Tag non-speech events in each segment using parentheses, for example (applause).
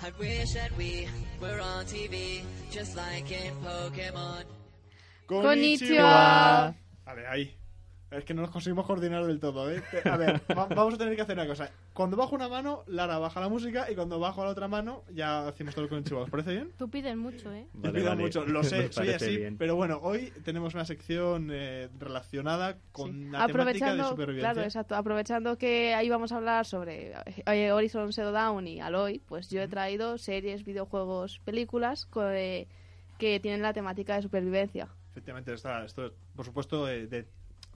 I wish that we were on TV, just like in Pokemon. Konnichiwa. Vale, ahí. Es que no nos conseguimos coordinar del todo, ¿eh? A ver, va- vamos a tener que hacer una cosa. Cuando bajo una mano, Lara baja la música y cuando bajo la otra mano, ya hacemos todo con. ¿Os parece bien? Tú pides mucho, ¿eh? Te Vale, pido vale. mucho, lo (laughs) sé, soy parece así. bien. Pero bueno, hoy tenemos una sección eh, relacionada con la temática de supervivencia. claro, exacto, aprovechando que ahí vamos a hablar sobre eh, Horizon Zero Dawn y Aloy, pues yo he traído series, videojuegos, películas co- eh, que tienen la temática de supervivencia. Efectivamente, está, esto es, por supuesto, eh, de,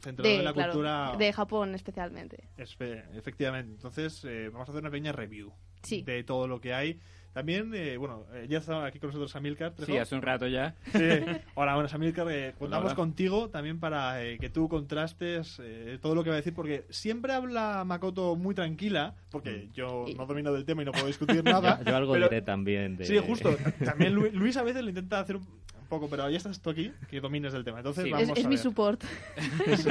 centrado De, en la claro, cultura. de Japón especialmente. Espe- efectivamente. Entonces, eh, vamos a hacer una pequeña review Sí. de todo lo que hay. También, eh, bueno, eh, ya está aquí con nosotros Amilcar. Sí, hace un rato ya. Sí. Hola, buenas Amilcar. eh, contamos hola. contigo también para eh, que tú contrastes eh, todo lo que va a decir, porque siempre habla Makoto muy tranquila, porque yo no domino del tema y no puedo discutir (laughs) nada. Yo, yo algo pero- diré también. De... Sí, justo. También Lu- Luis a veces lo intenta hacer un poco, pero ya estás tú aquí, que domines del tema. Entonces, Sí. vamos Es, es a mi ver. support. (laughs) Sí.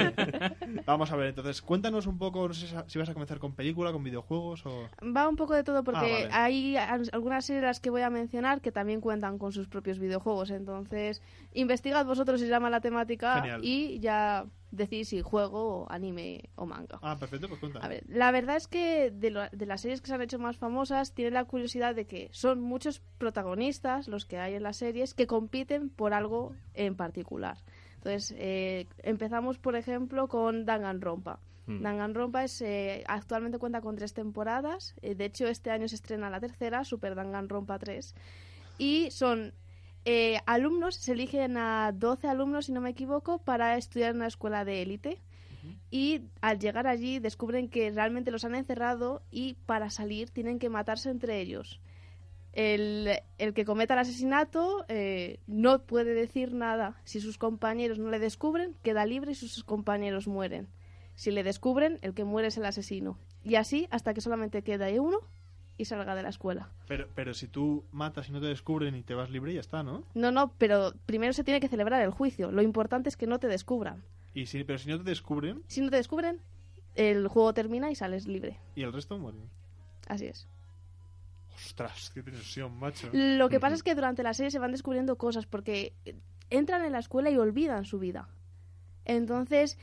Vamos a ver, entonces, cuéntanos un poco, no sé si- vas a comenzar con película, con videojuegos o... Va un poco de todo porque Ah, vale. hay al- algunas series las que voy a mencionar que también cuentan con sus propios videojuegos. Entonces, investigad vosotros si llama la temática Genial. y ya decís si juego, anime o manga. Ah, perfecto, pues cuenta. A ver, la verdad es que de, lo- de las series que se han hecho más famosas, tiene la curiosidad de que son muchos protagonistas los que hay en las series que compiten por algo en particular. Entonces, eh, empezamos, por ejemplo, con Danganronpa. Hmm. Danganronpa es, eh, actualmente cuenta con tres temporadas. eh, de hecho, este año se estrena la tercera, Super Danganronpa 3. Y son eh, alumnos, se eligen a 12 alumnos, si no me equivoco, para estudiar en una escuela de élite. Y al llegar allí descubren que realmente los han encerrado y para salir tienen que matarse entre ellos. El, el que cometa el asesinato eh, no puede decir nada. Si sus compañeros no le descubren, queda libre y sus compañeros mueren. Si le descubren, el que muere es el asesino. Y así hasta que solamente queda uno y salga de la escuela. Pero, pero si tú matas y no te descubren y te vas libre, ya está, ¿no? No, no, pero primero se tiene que celebrar el juicio. Lo importante es que no te descubran. Y si, pero si no te descubren Si no te descubren, el juego termina y sales libre. y el resto mueren. Así es. Ostras, qué tensión, macho. Lo que pasa es que durante la serie se van descubriendo cosas porque entran en la escuela y olvidan su vida. Entonces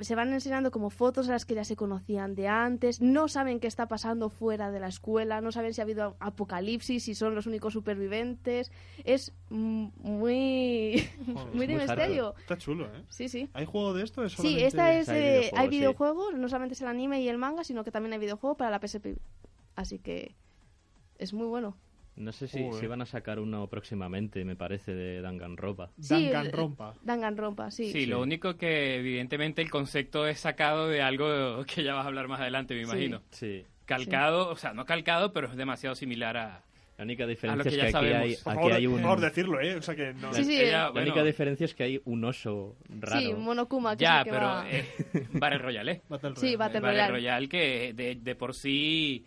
se van enseñando como fotos a las que ya se conocían de antes, no saben qué está pasando fuera de la escuela, no saben si ha habido apocalipsis, si son los únicos supervivientes. Es muy, Joder, muy de misterio. Está chulo, ¿eh? Sí, sí. ¿Hay juego de esto? ¿Es Sí, esta es, Hay eh, videojuegos, hay sí. videojuegos, no solamente es el anime y el manga, sino que también hay videojuego para la PSP. Así que es muy bueno. No sé si, si van a sacar uno próximamente, me parece, de Danganronpa. Sí, Danganronpa. Danganronpa, sí. Sí, lo único que evidentemente el concepto es sacado de algo que ya vas a hablar más adelante, me Sí. imagino. Sí. Calcado, o sea, no calcado, pero es demasiado similar a... La única diferencia que es ya que aquí hay, aquí hay por un... favor, decirlo, ¿eh? O sea que no... Sí, sí. Ella, La bueno, única diferencia es que hay un oso raro. Sí, Monokuma, que ya, es que pero va- eh, Battle Royale, ¿eh? Battle Sí, Royale. Battle Battle Royale. Royale que de, de por sí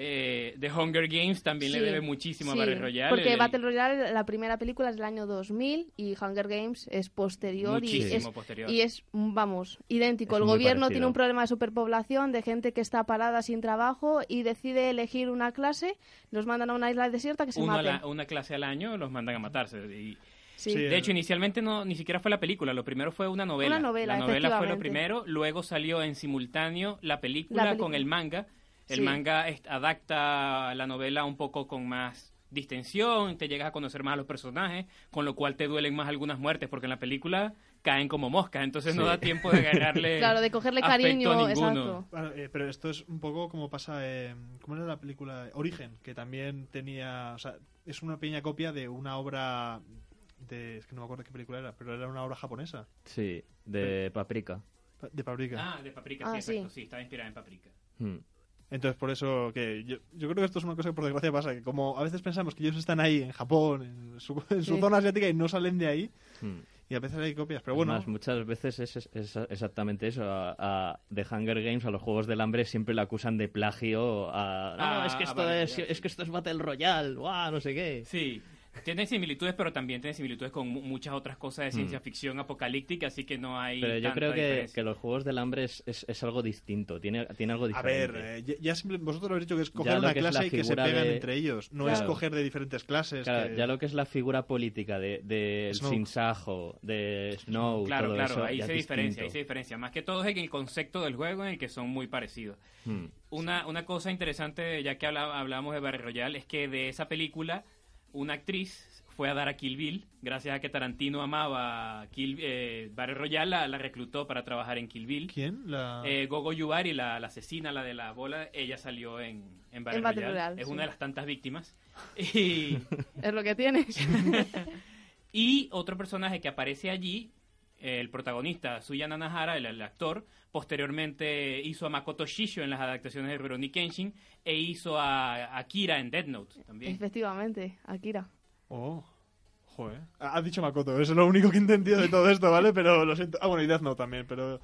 eh, The Hunger Games también le debe muchísimo sí, a Battle Royale. Porque El- Battle Royale, la primera película es del año 2000 y Hunger Games es posterior y es, posterior. y es, mm, vamos, idéntico. Es el gobierno parecido. tiene un problema de superpoblación, de gente que está parada sin trabajo y decide elegir una clase, los mandan a una isla desierta que se uno a maten. la- una clase al año los mandan a matarse. Y, Sí. De hecho, inicialmente no ni siquiera fue la película, lo primero fue una novela. Una novela, la novela fue lo primero, luego salió en simultáneo la película, La película. con el manga. El Sí. manga adapta la novela un poco con más distensión, te llegas a conocer más a los personajes, con lo cual te duelen más algunas muertes, porque en la película caen como moscas, entonces no da tiempo de agarrarle (laughs) Claro, de cogerle cariño, a ninguno. exacto. Bueno, eh, pero esto es un poco como pasa. Eh, ¿Cómo era la película? Origen, que también tenía. O sea, es una pequeña copia de una obra. de Es que no me acuerdo qué película era, pero era una obra japonesa. Sí, de Paprika. De Paprika. Ah, de Paprika, Ah, sí, exacto. sí. Sí, estaba inspirada en Paprika. Hmm. Entonces, por eso que yo, yo creo que esto es una cosa que por desgracia pasa, que como a veces pensamos que ellos están ahí en Japón, en su, (laughs) en su Sí. zona asiática y no salen de ahí, Hmm. y a veces hay copias, pero bueno, más, muchas veces es, es- es exactamente eso. A, a The Hunger Games, a los Juegos del Hambre, siempre le acusan de plagio a... No, Ah, es, que a esto Battle es, es que esto es Battle Royale, ¡guau! no sé qué. Sí, tiene similitudes, pero también tiene similitudes con mu- muchas otras cosas de ciencia Mm. ficción apocalíptica, así que no hay. Pero yo creo que, que los Juegos del Hambre es, es, es algo distinto, tiene, tiene algo a ver, diferente. eh, ya, ya simple- vosotros lo habéis dicho que es coger una clase y que se pegan de- entre ellos, no Claro. es coger de diferentes clases. Claro, que- ya lo que es la figura política de, de. Sinsajo, de Snow, Claro, todo claro, eso, ahí ya se es diferencia, ahí se diferencia. Más que todo es en el concepto del juego en el que son muy parecidos. Hmm. Una, una cosa interesante, ya que hablamos de Battle Royale, es que de esa película, una actriz fue a dar a Kill Bill, gracias a que Tarantino amaba Kill, eh, Battle Royale, la, la reclutó para trabajar en Kill Bill. ¿Quién? La... Eh, Gogo Yubari, la, la asesina, la de la bola, ella salió en, en Battle En Battle Royale. Royale, Es sí. una de las tantas víctimas. (laughs) Y, Es lo que tienes. (laughs) y otro personaje que aparece allí, el protagonista, Suya Nanahara, el, el actor, posteriormente hizo a Makoto Shisho en las adaptaciones de Rurouni Kenshin e hizo a Akira en Dead Note también. Efectivamente, Akira. Oh, joder. Ha ha dicho Makoto, eso es lo único que he entendido de todo esto, ¿vale? Pero lo siento. Ah, bueno, y Death Note también, pero,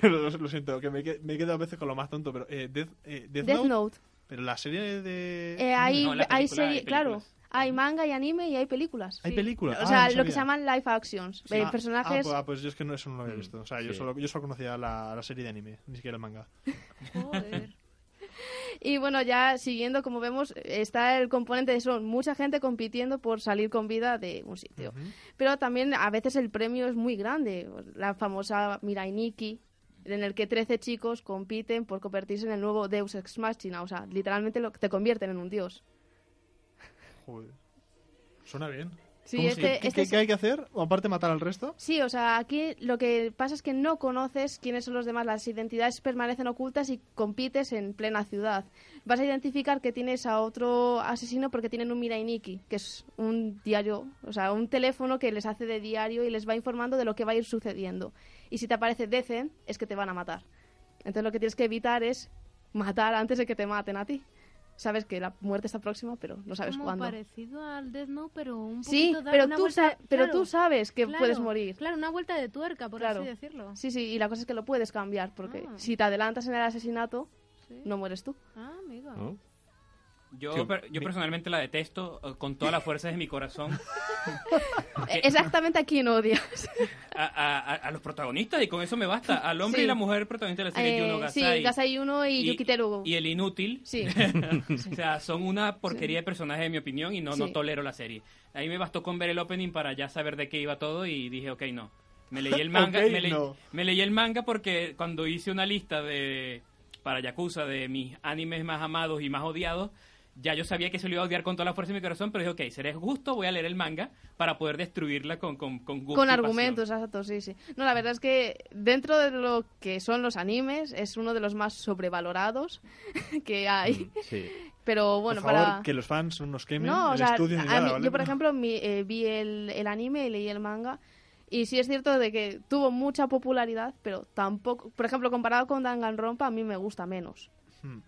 pero lo, lo siento, que me, me he quedado a veces con lo más tonto. Pero, eh, Death, eh, Death Death Note, Note. pero la serie de. Eh, hay, No, la hay película, serie, hay claro. Hay manga y anime y hay películas. ¿Hay sí. películas? O Ah, sea, no lo que se llaman live actions. Sí. Ah, personajes. Ah, pues, ah, pues yo es que no, eso no lo había Mm, visto. O sea, yo, solo, yo solo conocía la, la serie de anime, ni siquiera el manga. Joder. (laughs) Y bueno, ya siguiendo, como vemos, está el componente de son mucha gente compitiendo por salir con vida de un sitio. Pero también a veces el premio es muy grande. La famosa Mirai Nikki, en el que 13 chicos compiten por convertirse en el nuevo Deus Ex Machina. O sea, literalmente lo, te convierten en un dios. Joder. Suena bien. Sí, ¿Cómo- este- ¿Qué, qué- es- qué hay que hacer? ¿O aparte matar al resto? Sí, o sea, aquí lo que pasa es que no conoces quiénes son los demás, las identidades permanecen ocultas y compites en plena ciudad. Vas a identificar que tienes a otro asesino porque tienen un Mirai Nikki, que es un diario, o sea, un teléfono que les hace de diario y les va informando de lo que va a ir sucediendo. Y si te aparece Decen, es que te van a matar. Entonces lo que tienes que evitar es matar antes de que te maten a ti. Sabes que la muerte está próxima, pero no sabes Como cuándo. parecido al Death Note, pero un poquito Sí, da pero una tú, vuelta- sa- pero claro, tú sabes que claro, puedes morir. Claro, una vuelta de tuerca, por Claro. así decirlo. Sí, sí, y la cosa es que lo puedes cambiar, porque Ah. si te adelantas en el asesinato, Sí. no mueres tú. Ah, amigo. ¿no? Yo, Sí, per- yo mi- personalmente la detesto eh, con todas las fuerzas de mi corazón. (laughs) Eh, Exactamente a quién odias. A, a- a- a los protagonistas, y con eso me basta. Al hombre Sí. y la mujer protagonista de la serie, Eh, Juno sí, Gasai. Gasai 1 y, Yuki Terugo. y el inútil. Sí. (laughs) o sea, son una porquería de personajes, en mi opinión, y no, no tolero la serie. A mí me bastó con ver el opening para ya saber de qué iba todo y dije, ok, no. Me leí el (laughs) manga, Ok, me, leí, no. me leí el manga porque cuando hice una lista de para Yakuza de mis animes más amados y más odiados, ya yo sabía que se lo iba a odiar con toda la fuerza de mi corazón, pero dije, ok, seré justo, voy a leer el manga para poder destruirla con, con, con gusto Con y argumentos, exacto, sí, sí. No, la verdad es que dentro de lo que son los animes, es uno de los más sobrevalorados (laughs) que hay. Sí. Pero bueno, por favor, para... que los fans no nos quemen No, o el sea, estudio ni a nada, mí- ¿vale? yo por ejemplo mi- eh, vi el, el anime y leí el manga y sí es cierto de que tuvo mucha popularidad, pero tampoco, por ejemplo, comparado con Danganronpa a mí me gusta menos. Hmm.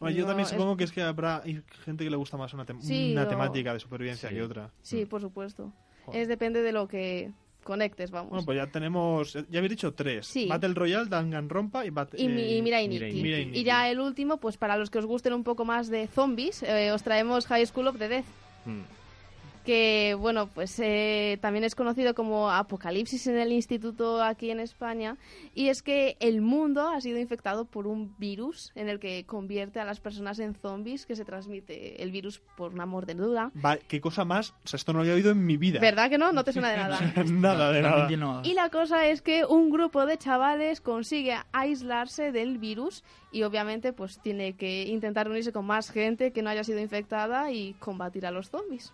Bueno, yo No, también es- supongo que es que habrá gente que le gusta más una, tem- Sí, una o- temática de supervivencia Sí. que otra. Sí, por supuesto. Mm. Joder. Es depende de lo que conectes, vamos. Bueno, pues ya tenemos, ya habéis dicho tres. Sí. Battle Royale, Danganronpa y Battle... Y, mi- y Mirai Mirai Nikki. Mirai Y Nikki. ya el último, pues para los que os gusten un poco más de zombies, eh, os traemos High School of the Death. Mm. Que bueno pues eh, también es conocido como apocalipsis en el instituto aquí en España y es que el mundo ha sido infectado por un virus en el que convierte a las personas en zombies que se transmite el virus por una mordedura Va, ¿Qué cosa más? O sea, esto no lo había oído en mi vida. ¿verdad que no? no te suena de nada (laughs) nada de nada. y la cosa es que un grupo de chavales consigue aislarse del virus y obviamente pues tiene que intentar unirse con más gente que no haya sido infectada y combatir a los zombies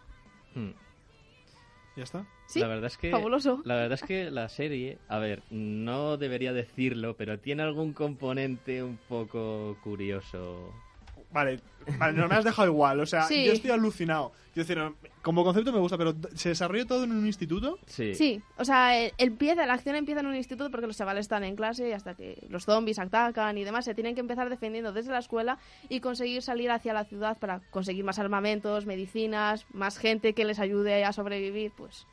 Mm. ¿Ya está? sí la verdad es que fabuloso La verdad es que la serie, a ver, no debería decirlo, pero tiene algún componente un poco curioso. vale, vale, no me has dejado igual. O sea, Sí. yo estoy alucinado. Quiero decir, como concepto me gusta, pero ¿se desarrolla todo en un instituto? Sí. Sí, o sea, eh, empieza, la acción empieza en un instituto porque los chavales están en clase y hasta que los zombies atacan y demás, se tienen que empezar defendiendo desde la escuela y conseguir salir hacia la ciudad para conseguir más armamentos, medicinas, más gente que les ayude a sobrevivir, pues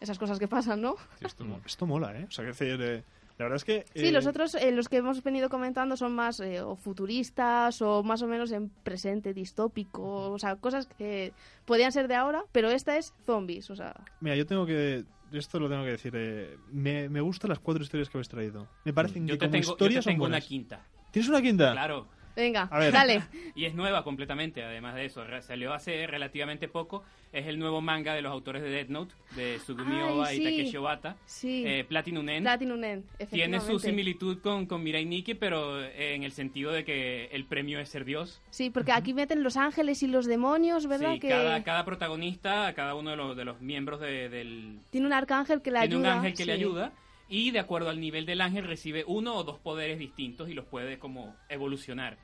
esas cosas que pasan, ¿no? Esto, mo- esto mola, ¿eh? O sea, quiero decir, eh, la verdad es que... Sí, eh, los otros, eh, los que hemos venido comentando son más eh, o futuristas o más o menos en presente, distópico, o sea, cosas que podían ser de ahora, pero esta es zombies, o sea, Mira, yo tengo que... Esto lo tengo que decir. eh, me, me gustan las cuatro historias que habéis traído. Me parecen Yo que te como tengo, yo te historias son tengo una quinta. ¿Tienes una quinta? Claro. Venga, A ver. dale. (laughs) Y es nueva completamente, además de eso. Salió hace relativamente poco. Es el nuevo manga de los autores de Death Note, de Sugumi Oba sí. y Takeshi Obata. Sí, Eh, Platinum End. Platinum End, Tiene su similitud con, con Mirai Nikki, pero eh, en el sentido de que el premio es ser Dios. Sí, porque aquí meten los ángeles y los demonios, ¿verdad? Sí, que cada, cada protagonista, cada uno de los, de los miembros de- del... tiene un arcángel que le Tiene ayuda. un ángel que le sí. ayuda y de acuerdo al nivel del ángel recibe uno o dos poderes distintos y los puede como evolucionar.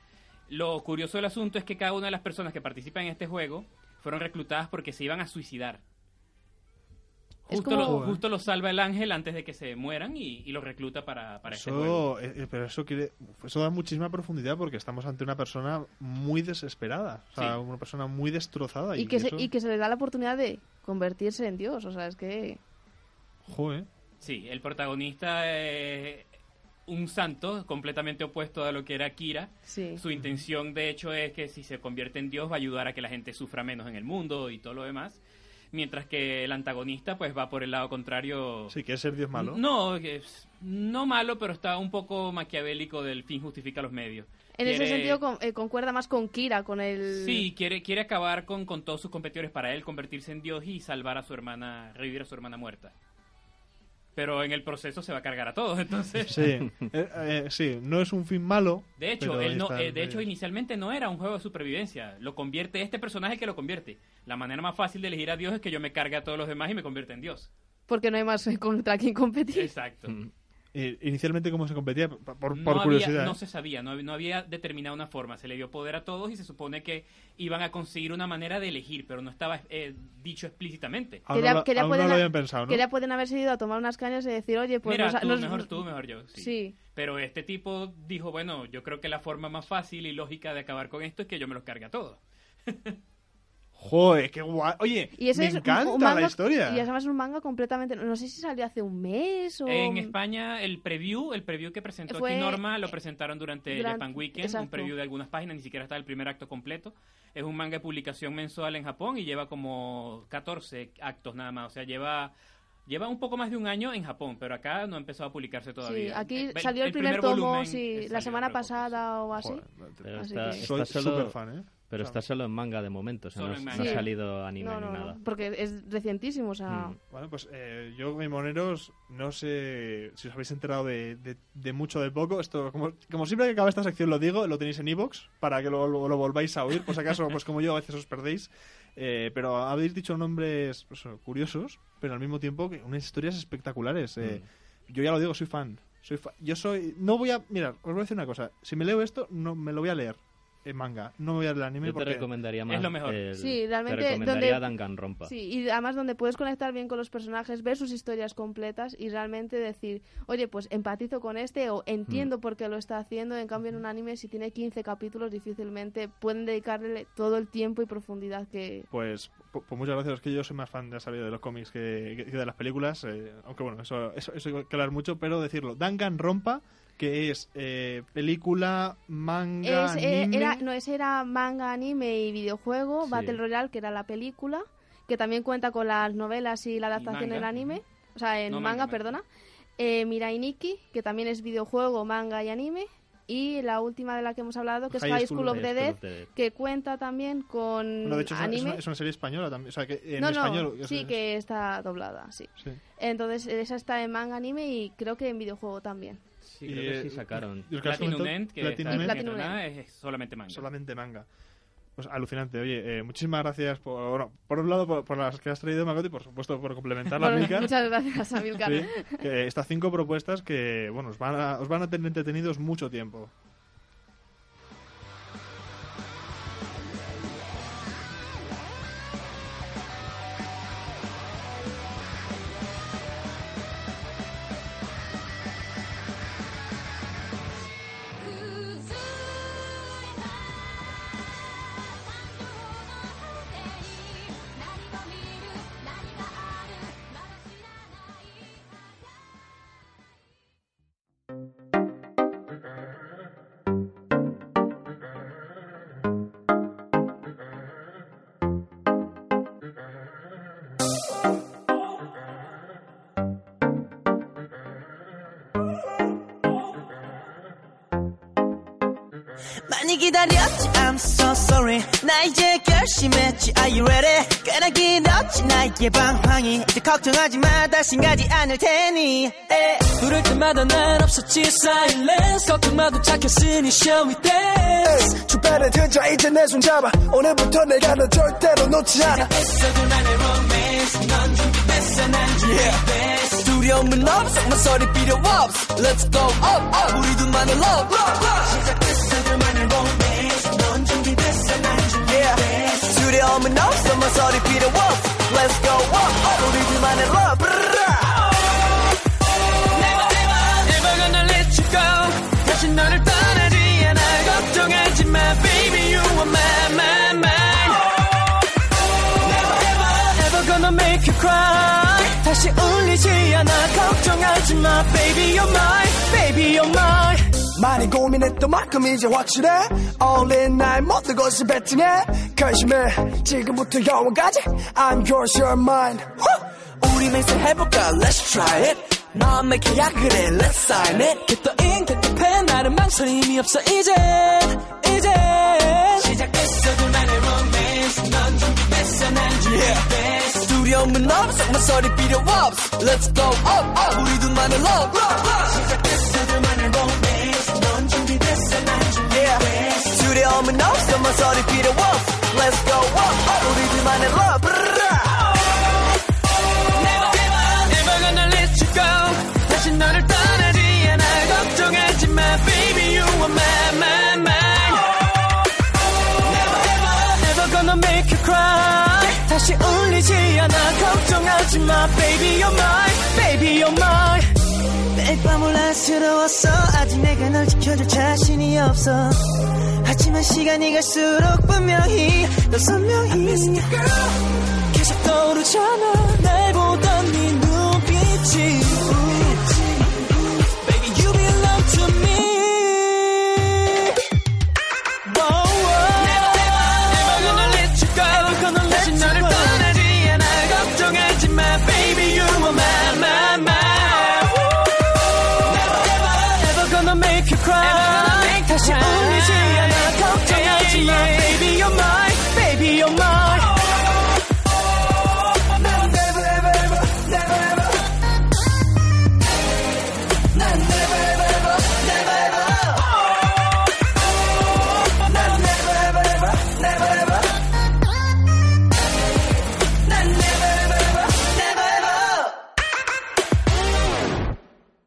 Lo curioso del asunto es que cada una de las personas que participan en este juego fueron reclutadas porque se iban a suicidar. Justo, como- lo, justo lo salva el ángel antes de que se mueran y, y los recluta para, para este juego. Eso, eh, eh, pero eso quiere, eso da muchísima profundidad porque estamos ante una persona muy desesperada, o sea, Sí. una persona muy destrozada Y que, se, eso- y que se le da la oportunidad de convertirse en Dios, o sea, es que... Joder. Sí, el protagonista es un santo completamente opuesto a lo que era Kira. Sí. Su intención, de hecho, es que si se convierte en Dios va a ayudar a que la gente sufra menos en el mundo y todo lo demás. Mientras que el antagonista, pues, va por el lado contrario. Sí, quiere ser Dios malo. No, no malo, pero está un poco maquiavélico del fin justifica los medios. En ese sentido con- eh, concuerda más con Kira, con el... Sí, quiere, quiere acabar con, con todos sus competidores para él convertirse en Dios y salvar a su hermana, revivir a su hermana muerta. Pero en el proceso se va a cargar a todos, entonces... Sí, eh, eh, sí, no es un fin malo. De hecho, él no, eh, de hecho, inicialmente no era un juego de supervivencia. Lo convierte este personaje que lo convierte. La manera más fácil de elegir a Dios es que yo me cargue a todos los demás y me convierta en Dios. Porque no hay más contra quien competir. Exacto. Eh, inicialmente, ¿cómo se competía? Por, por- no por había- curiosidad. no ¿eh? se sabía, no, no había determinado una forma. Se le dio poder a todos y se supone que iban a conseguir una manera de elegir, pero no estaba eh, dicho explícitamente. Que ya pueden haberse ido a tomar unas cañas y decir, oye, pues... Mira, nos- tú, nos- mejor tú, mejor yo. Sí. Sí. Pero este tipo dijo, bueno, yo creo que la forma más fácil y lógica de acabar con esto es que yo me los cargue a todos. (laughs) Joder, qué guay. Oye, Y me es un- encanta un manga- la historia. Y además es un manga completamente... No sé si salió hace un mes o... En España, el preview, el preview que presentó Fue- aquí Norma, lo presentaron durante, durante- Japan Weekend, un exacto. preview de algunas páginas, ni siquiera está el primer acto completo. Es un manga de publicación mensual en Japón y lleva como 14 actos nada más, o sea, lleva lleva un poco más de un año en Japón, pero acá no ha empezado a publicarse todavía. Sí, aquí Eh, salió el, primer, tomo, volumen, sí, la semana pasada o así. Joder, Así está, que- está Soy súper fan, ¿eh? Pero O sea, está solo en manga de momento, o sea, no, no ha salido anime No, ni no, nada. no, porque es recientísimo, o sea... Mm. Bueno, pues eh, yo, Moneros, no sé si os habéis enterado de, de- de mucho o de poco. Esto, como, como siempre que acaba esta sección lo digo, lo tenéis en iVoox para que lo, lo- lo volváis a oír. Por si acaso, pues como yo, a veces os perdéis. Eh, pero habéis dicho nombres pues, curiosos, pero al mismo tiempo que unas historias espectaculares. Eh, Mm. Yo ya lo digo, soy fan. Soy fa- Yo soy. No voy a. Mirad, os voy a decir una cosa. Si me leo esto, no me lo voy a leer manga. No me voy a leer el anime Yo te porque. recomendaría más. lo mejor. el- Sí, realmente, Te recomendaría donde- Danganronpa. Sí, y además donde puedes conectar bien con los personajes, ver sus historias completas y realmente decir, oye, pues empatizo con este o Mm. entiendo por qué lo está haciendo. En cambio, en un anime, si tiene 15 capítulos, difícilmente pueden dedicarle todo el tiempo y profundidad que... Pues, pu- pues muchas gracias. Es que yo soy más fan de, saber de los cómics que, que de las películas. eh, aunque bueno, eso, eso, eso hay que hablar mucho, pero decirlo. Danganronpa, que es eh, película, manga, Es, eh, anime. era, no, ese era manga, anime y videojuego, Sí. Battle Royale, que era la película, que también cuenta con las novelas y la adaptación en manga, anime, o sea, en No, manga, perdona. Eh, Mirai Nikki, que también es videojuego, manga y anime. Y la última de la que hemos hablado, que es High School School of the Dead, Dead. que cuenta también con Bueno, de hecho, es una, es, anime. una, es una serie española también. O sea, que en no, no, español. sí, es- que está doblada, sí. sí. Entonces, esa está en manga, anime y creo que en videojuego también. Sí, Y, creo que sí sacaron. y Platinum End, que Platinum está End, Platinum estrenada, es solamente manga. solamente manga. Pues alucinante. Oye, eh, muchísimas gracias por, bueno, por un lado por, por las que has traído, Magote, y por supuesto por complementar la muchas gracias, Amilcar. Sí, estas cinco propuestas que, bueno, os van a, os van a tener entretenidos mucho tiempo. 많이 기다렸지. I'm so sorry. 나 이제 결심했지. Are you ready? 꽤나 길었지. 나의 방황이 이제 걱정하지 마. 다신 가지 않을 테니. 에. 부를 때마다 난 없었지. Silence. 걱정마도 착했으니 shall we dance 주변에 들자. 이제 내 손 잡아. 오늘부터 내가 너 절대로 놓지 않아. 시작했어 둘만의 romance. 넌 준비됐어. 난 준비됐어. 두려움은 없어. 모서리 필요 없어. Let's go. Up up 우리 둘만의 love. 시 모서리 필요 없어 Let's go up up 우리 둘만의 love Never never never gonna let you go 다시 너를 떠나지 않아 걱정하지 마 baby you are my my my Never ever ever gonna make you cry 다시 울리지 않아 걱정하지 마 baby you're mine baby you're mine 많이 고민했던 만큼 이제 확실해 All in 나의 모든 것을 베팅해 결심해 지금부터 영원까지 I'm yours you're mine 우리 맹세해볼까 let's try it 마음의 계약을 해 let's sign it 겟더인 겟더팬 나는 망설임이 없어 이제 이제 시작했어 둘만의 romance 넌 준비됐어 난 준비됐어 두려움은 없어 모서리 필요 없어 Let's go up up 우리 둘만의 love 시작했어 둘만의 두려움은 없어 모서리 필요 없어 Let's go up up 우리 둘만의 love Never never never gonna let you go 다시 너를 떠나지 않아 걱정하지 마 baby you are my my my Never ever never gonna make you cry 다시 울리지 않아 걱정하지 마 baby you're mine baby you're mine 매일 밤 올라스러웠어 아직 내가 널 지켜줄 자신이 없어 하지만 시간이 갈수록 분명히 더 선명히 계속 떠오르잖아